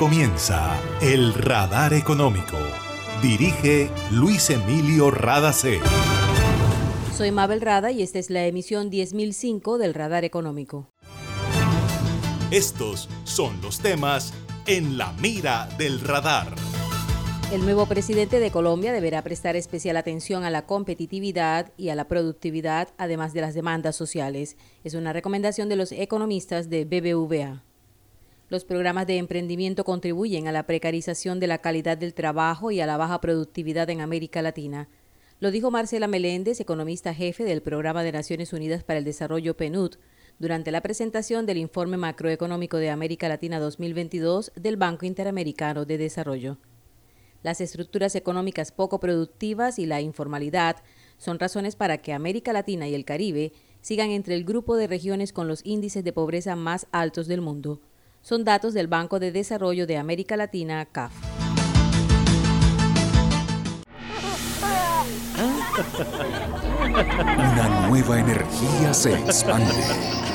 comienza El Radar Económico. Dirige Luis Emilio Radacé. Soy Mabel Rada y esta es la emisión 10005 del Radar Económico. Estos son los temas en la mira del radar. El nuevo presidente de Colombia deberá prestar especial atención a la competitividad y a la productividad, además de las demandas sociales. Es una recomendación de los economistas de BBVA. Los programas de emprendimiento contribuyen a la precarización de la calidad del trabajo y a la baja productividad en América Latina. Lo dijo Marcela Meléndez, economista jefe del Programa de Naciones Unidas para el Desarrollo PNUD, durante la presentación del Informe Macroeconómico de América Latina 2022 del Banco Interamericano de Desarrollo. Las estructuras económicas poco productivas y la informalidad son razones para que América Latina y el Caribe sigan entre el grupo de regiones con los índices de pobreza más altos del mundo. Son datos del Banco de Desarrollo de América Latina, CAF. Una nueva energía se expande.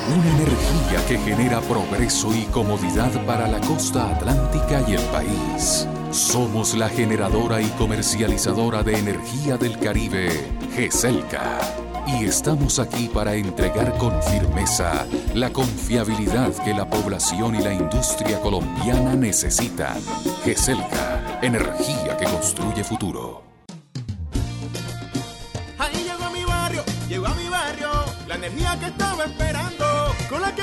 Una energía que genera progreso y comodidad para la costa atlántica y el país. Somos la generadora y comercializadora de energía del Caribe, GESELCA y estamos aquí para entregar con firmeza la confiabilidad que la población y la industria colombiana necesitan. GESELCA, energía que construye futuro. Ahí llegó a mi barrio, llegó a mi barrio, la energía que estaba esperando, con la que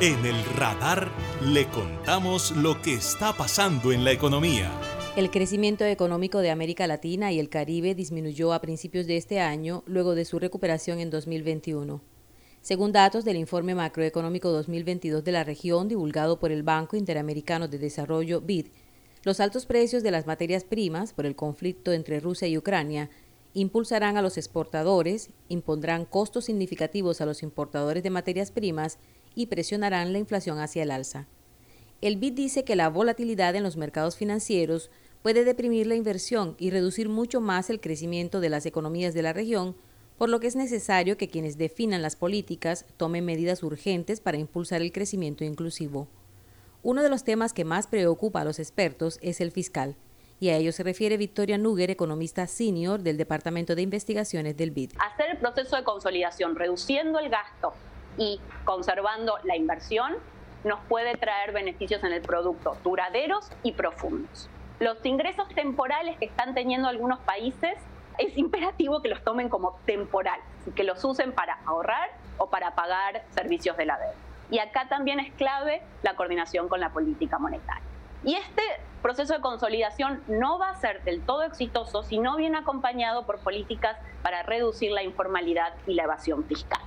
En el radar le contamos lo que está pasando en la economía. El crecimiento económico de América Latina y el Caribe disminuyó a principios de este año luego de su recuperación en 2021. Según datos del Informe Macroeconómico 2022 de la región divulgado por el Banco Interamericano de Desarrollo BID, los altos precios de las materias primas por el conflicto entre Rusia y Ucrania impulsarán a los exportadores, impondrán costos significativos a los importadores de materias primas y presionarán la inflación hacia el alza. El BID dice que la volatilidad en los mercados financieros puede deprimir la inversión y reducir mucho más el crecimiento de las economías de la región, por lo que es necesario que quienes definan las políticas tomen medidas urgentes para impulsar el crecimiento inclusivo. Uno de los temas que más preocupa a los expertos es el fiscal, y a ello se refiere Victoria Nuger, economista senior del Departamento de Investigaciones del BID. Hacer el proceso de consolidación reduciendo el gasto y conservando la inversión nos puede traer beneficios en el producto duraderos y profundos. Los ingresos temporales que están teniendo algunos países es imperativo que los tomen como temporales y que los usen para ahorrar o para pagar servicios de la deuda. Y acá también es clave la coordinación con la política monetaria. Y este proceso de consolidación no va a ser del todo exitoso si no viene acompañado por políticas para reducir la informalidad y la evasión fiscal.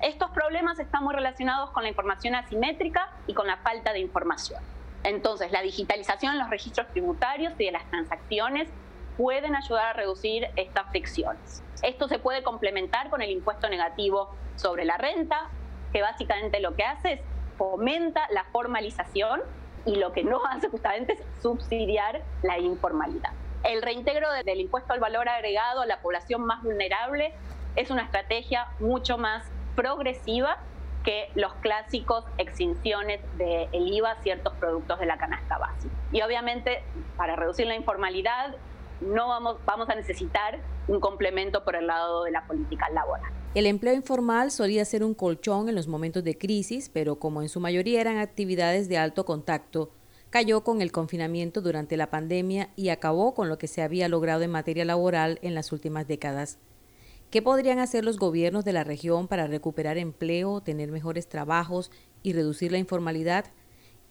Estos problemas están muy relacionados con la información asimétrica y con la falta de información. Entonces, la digitalización en los registros tributarios y de las transacciones pueden ayudar a reducir estas fricciones. Esto se puede complementar con el impuesto negativo sobre la renta, que básicamente lo que hace es fomenta la formalización y lo que no hace justamente es subsidiar la informalidad. El reintegro del impuesto al valor agregado a la población más vulnerable es una estrategia mucho más progresiva que los clásicos extinciones del IVA a ciertos productos de la canasta básica. Y obviamente, para reducir la informalidad, no vamos, vamos a necesitar un complemento por el lado de la política laboral. El empleo informal solía ser un colchón en los momentos de crisis, pero como en su mayoría eran actividades de alto contacto, cayó con el confinamiento durante la pandemia y acabó con lo que se había logrado en materia laboral en las últimas décadas. ¿Qué podrían hacer los gobiernos de la región para recuperar empleo, tener mejores trabajos y reducir la informalidad?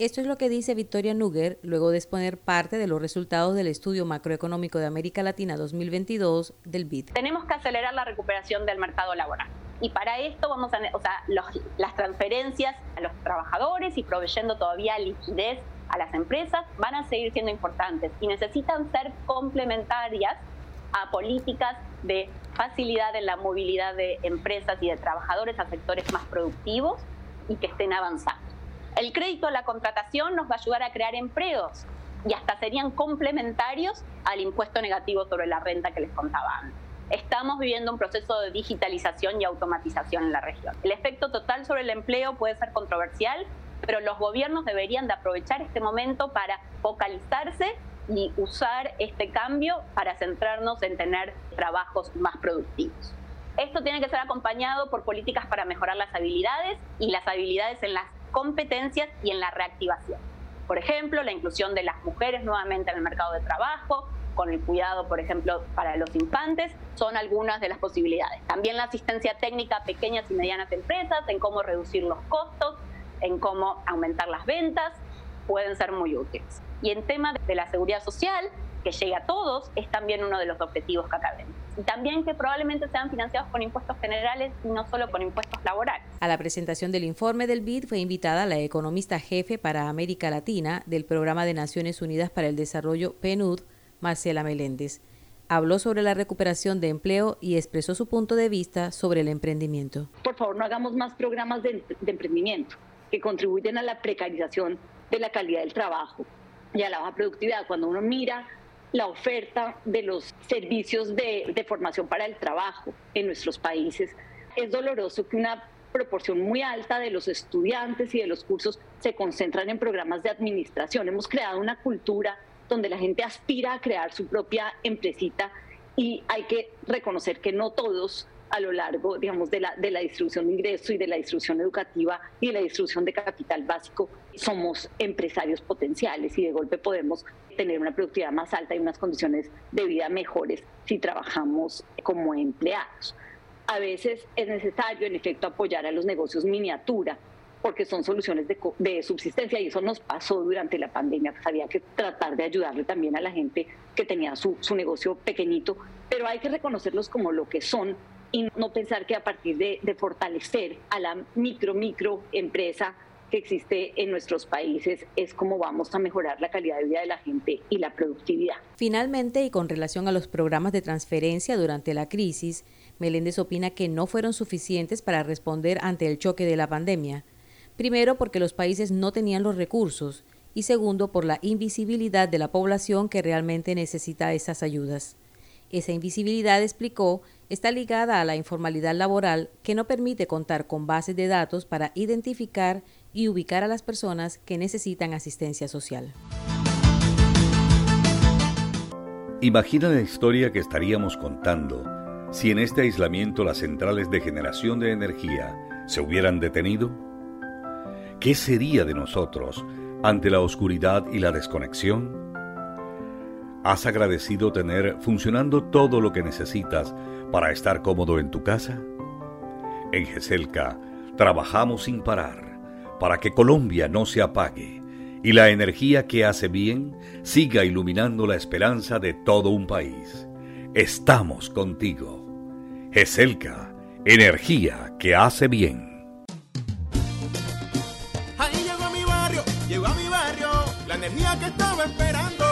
Esto es lo que dice Victoria Nuger luego de exponer parte de los resultados del estudio macroeconómico de América Latina 2022 del BID. Tenemos que acelerar la recuperación del mercado laboral. Y para esto vamos a, o sea, las transferencias a los trabajadores y proveyendo todavía liquidez a las empresas van a seguir siendo importantes y necesitan ser complementarias a políticas de facilidad en la movilidad de empresas y de trabajadores a sectores más productivos y que estén avanzando. El crédito a la contratación nos va a ayudar a crear empleos y hasta serían complementarios al impuesto negativo sobre la renta que les contaba antes. Estamos viviendo un proceso de digitalización y automatización en la región. El efecto total sobre el empleo puede ser controversial, pero los gobiernos deberían de aprovechar este momento para focalizarse y usar este cambio para centrarnos en tener trabajos más productivos. Esto tiene que ser acompañado por políticas para mejorar las habilidades y las habilidades en las competencias y en la reactivación. Por ejemplo, la inclusión de las mujeres nuevamente en el mercado de trabajo, con el cuidado, por ejemplo, para los infantes, son algunas de las posibilidades. También la asistencia técnica a pequeñas y medianas empresas, en cómo reducir los costos, en cómo aumentar las ventas, pueden ser muy útiles. Y en tema de la seguridad social, que llegue a todos, es también uno de los objetivos que Y también que probablemente sean financiados con impuestos generales y no solo con impuestos laborales. A la presentación del informe del BID fue invitada la economista jefe para América Latina del Programa de Naciones Unidas para el Desarrollo PNUD, Marcela Meléndez. Habló sobre la recuperación de empleo y expresó su punto de vista sobre el emprendimiento. Por favor, no hagamos más programas de, de emprendimiento que contribuyen a la precarización de la calidad del trabajo y a la baja productividad. Cuando uno mira la oferta de los servicios de, formación para el trabajo en nuestros países, es doloroso que una proporción muy alta de los estudiantes y de los cursos se concentran en programas de administración. Hemos creado una cultura donde la gente aspira a crear su propia empresita y hay que reconocer que no todos a lo largo, digamos, de la, distribución de ingresos y de la distribución educativa y de la distribución de capital básico, somos empresarios potenciales y de golpe podemos tener una productividad más alta y unas condiciones de vida mejores si trabajamos como empleados. A veces es necesario, en efecto, apoyar a los negocios miniatura, porque son soluciones de, de, subsistencia y eso nos pasó durante la pandemia, pues había que tratar de ayudarle también a la gente que tenía su, su negocio pequeñito, pero hay que reconocerlos como lo que son y no pensar que a partir de, fortalecer a la micro, micro empresa que existe en nuestros países es como vamos a mejorar la calidad de vida de la gente y la productividad. Finalmente, y con relación a los programas de transferencia durante la crisis, Meléndez opina que no fueron suficientes para responder ante el choque de la pandemia. Primero, porque los países no tenían los recursos y segundo, por la invisibilidad de la población que realmente necesita esas ayudas. Esa invisibilidad, explicó, está ligada a la informalidad laboral que no permite contar con bases de datos para identificar y ubicar a las personas que necesitan asistencia social. Imagina la historia que estaríamos contando si en este aislamiento las centrales de generación de energía se hubieran detenido. ¿Qué sería de nosotros ante la oscuridad y la desconexión? ¿Has agradecido tener funcionando todo lo que necesitas para estar cómodo en tu casa? En GESELCA trabajamos sin parar para que Colombia no se apague y la energía que hace bien siga iluminando la esperanza de todo un país. Estamos contigo. GESELCA, energía que hace bien. Ahí llegó mi barrio, llegó a mi barrio, la energía que estaba esperando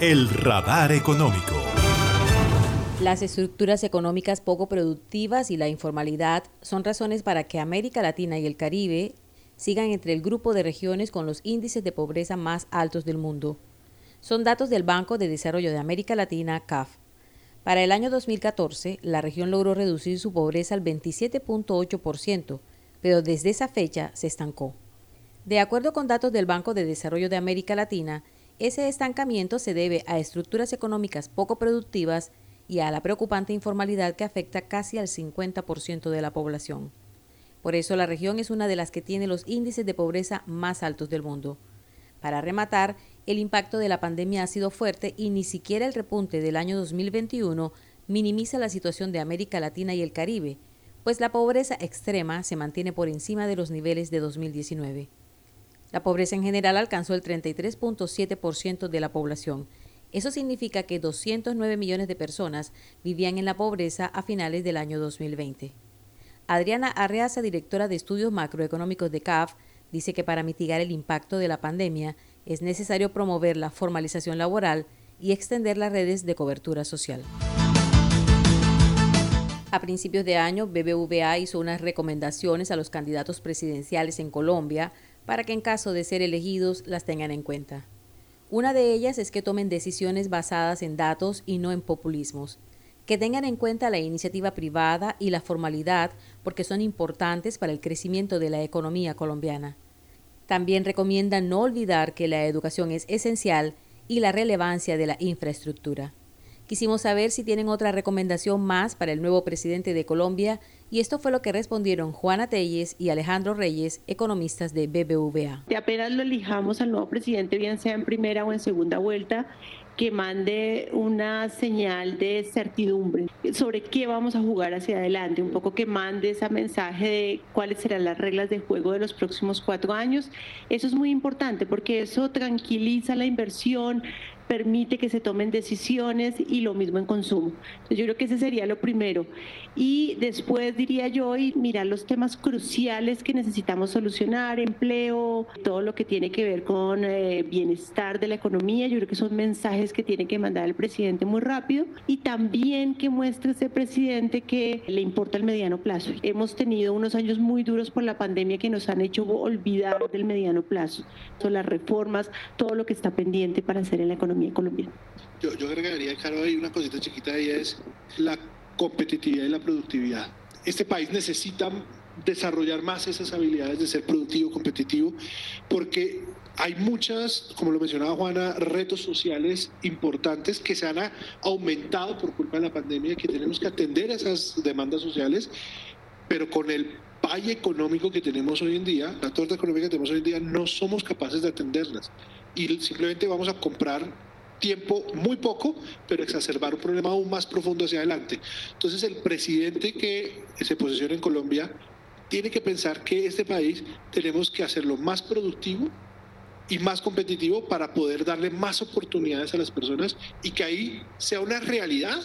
el radar económico. Las estructuras económicas poco productivas y la informalidad son razones para que América Latina y el Caribe sigan entre el grupo de regiones con los índices de pobreza más altos del mundo. Son datos del Banco de Desarrollo de América Latina, CAF. Para el año 2014, la región logró reducir su pobreza al 27.8%, pero desde esa fecha se estancó. De acuerdo con datos del Banco de Desarrollo de América Latina, ese estancamiento se debe a estructuras económicas poco productivas y a la preocupante informalidad que afecta casi al 50% de la población. Por eso la región es una de las que tiene los índices de pobreza más altos del mundo. Para rematar, el impacto de la pandemia ha sido fuerte y ni siquiera el repunte del año 2021 minimiza la situación de América Latina y el Caribe, pues la pobreza extrema se mantiene por encima de los niveles de 2019. La pobreza en general alcanzó el 33.7% de la población. Eso significa que 209 millones de personas vivían en la pobreza a finales del año 2020. Adriana Arreaza, directora de Estudios Macroeconómicos de CAF, dice que para mitigar el impacto de la pandemia es necesario promover la formalización laboral y extender las redes de cobertura social. A principios de año, BBVA hizo unas recomendaciones a los candidatos presidenciales en Colombia para que en caso de ser elegidos las tengan en cuenta. Una de ellas es que tomen decisiones basadas en datos y no en populismos, que tengan en cuenta la iniciativa privada y la formalidad porque son importantes para el crecimiento de la economía colombiana. También recomiendan no olvidar que la educación es esencial y la relevancia de la infraestructura. Quisimos saber si tienen otra recomendación más para el nuevo presidente de Colombia y esto fue lo que respondieron Juana Telles y Alejandro Reyes, economistas de BBVA. De apenas lo elijamos al nuevo presidente, bien sea en primera o en segunda vuelta, que mande una señal de certidumbre sobre qué vamos a jugar hacia adelante, un poco que mande ese mensaje de cuáles serán las reglas de juego de los próximos cuatro años. Eso es muy importante porque eso tranquiliza la inversión, permite que se tomen decisiones y lo mismo en consumo. yo creo que ese sería lo primero. Y después diría yo, y mirar los temas cruciales que necesitamos solucionar, empleo, todo lo que tiene que ver con eh, bienestar de la economía. Yo creo que son mensajes que tiene que mandar el presidente muy rápido y también que muestre ese presidente que le importa el mediano plazo. Hemos tenido unos años muy duros por la pandemia que nos han hecho olvidar del mediano plazo. Son las reformas, todo lo que está pendiente para hacer en la economía colombiana. Yo, yo agregaría, Caro, ahí una cosita chiquita y es la competitividad y la productividad. Este país necesita desarrollar más esas habilidades de ser productivo, competitivo, porque hay muchas, como lo mencionaba Juana, retos sociales importantes que se han aumentado por culpa de la pandemia, que tenemos que atender esas demandas sociales, pero con el valle económico que tenemos hoy en día, la torta económica que tenemos hoy en día, no somos capaces de atenderlas. Y simplemente vamos a comprar tiempo muy poco, pero exacerbar un problema aún más profundo hacia adelante. Entonces el presidente que se posiciona en Colombia tiene que pensar que este país tenemos que hacerlo más productivo y más competitivo para poder darle más oportunidades a las personas y que ahí sea una realidad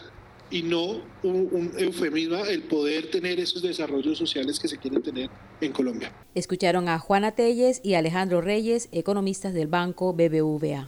y no un, eufemismo el poder tener esos desarrollos sociales que se quieren tener en Colombia. Escucharon a Juana Telles y Alejandro Reyes, economistas del banco BBVA.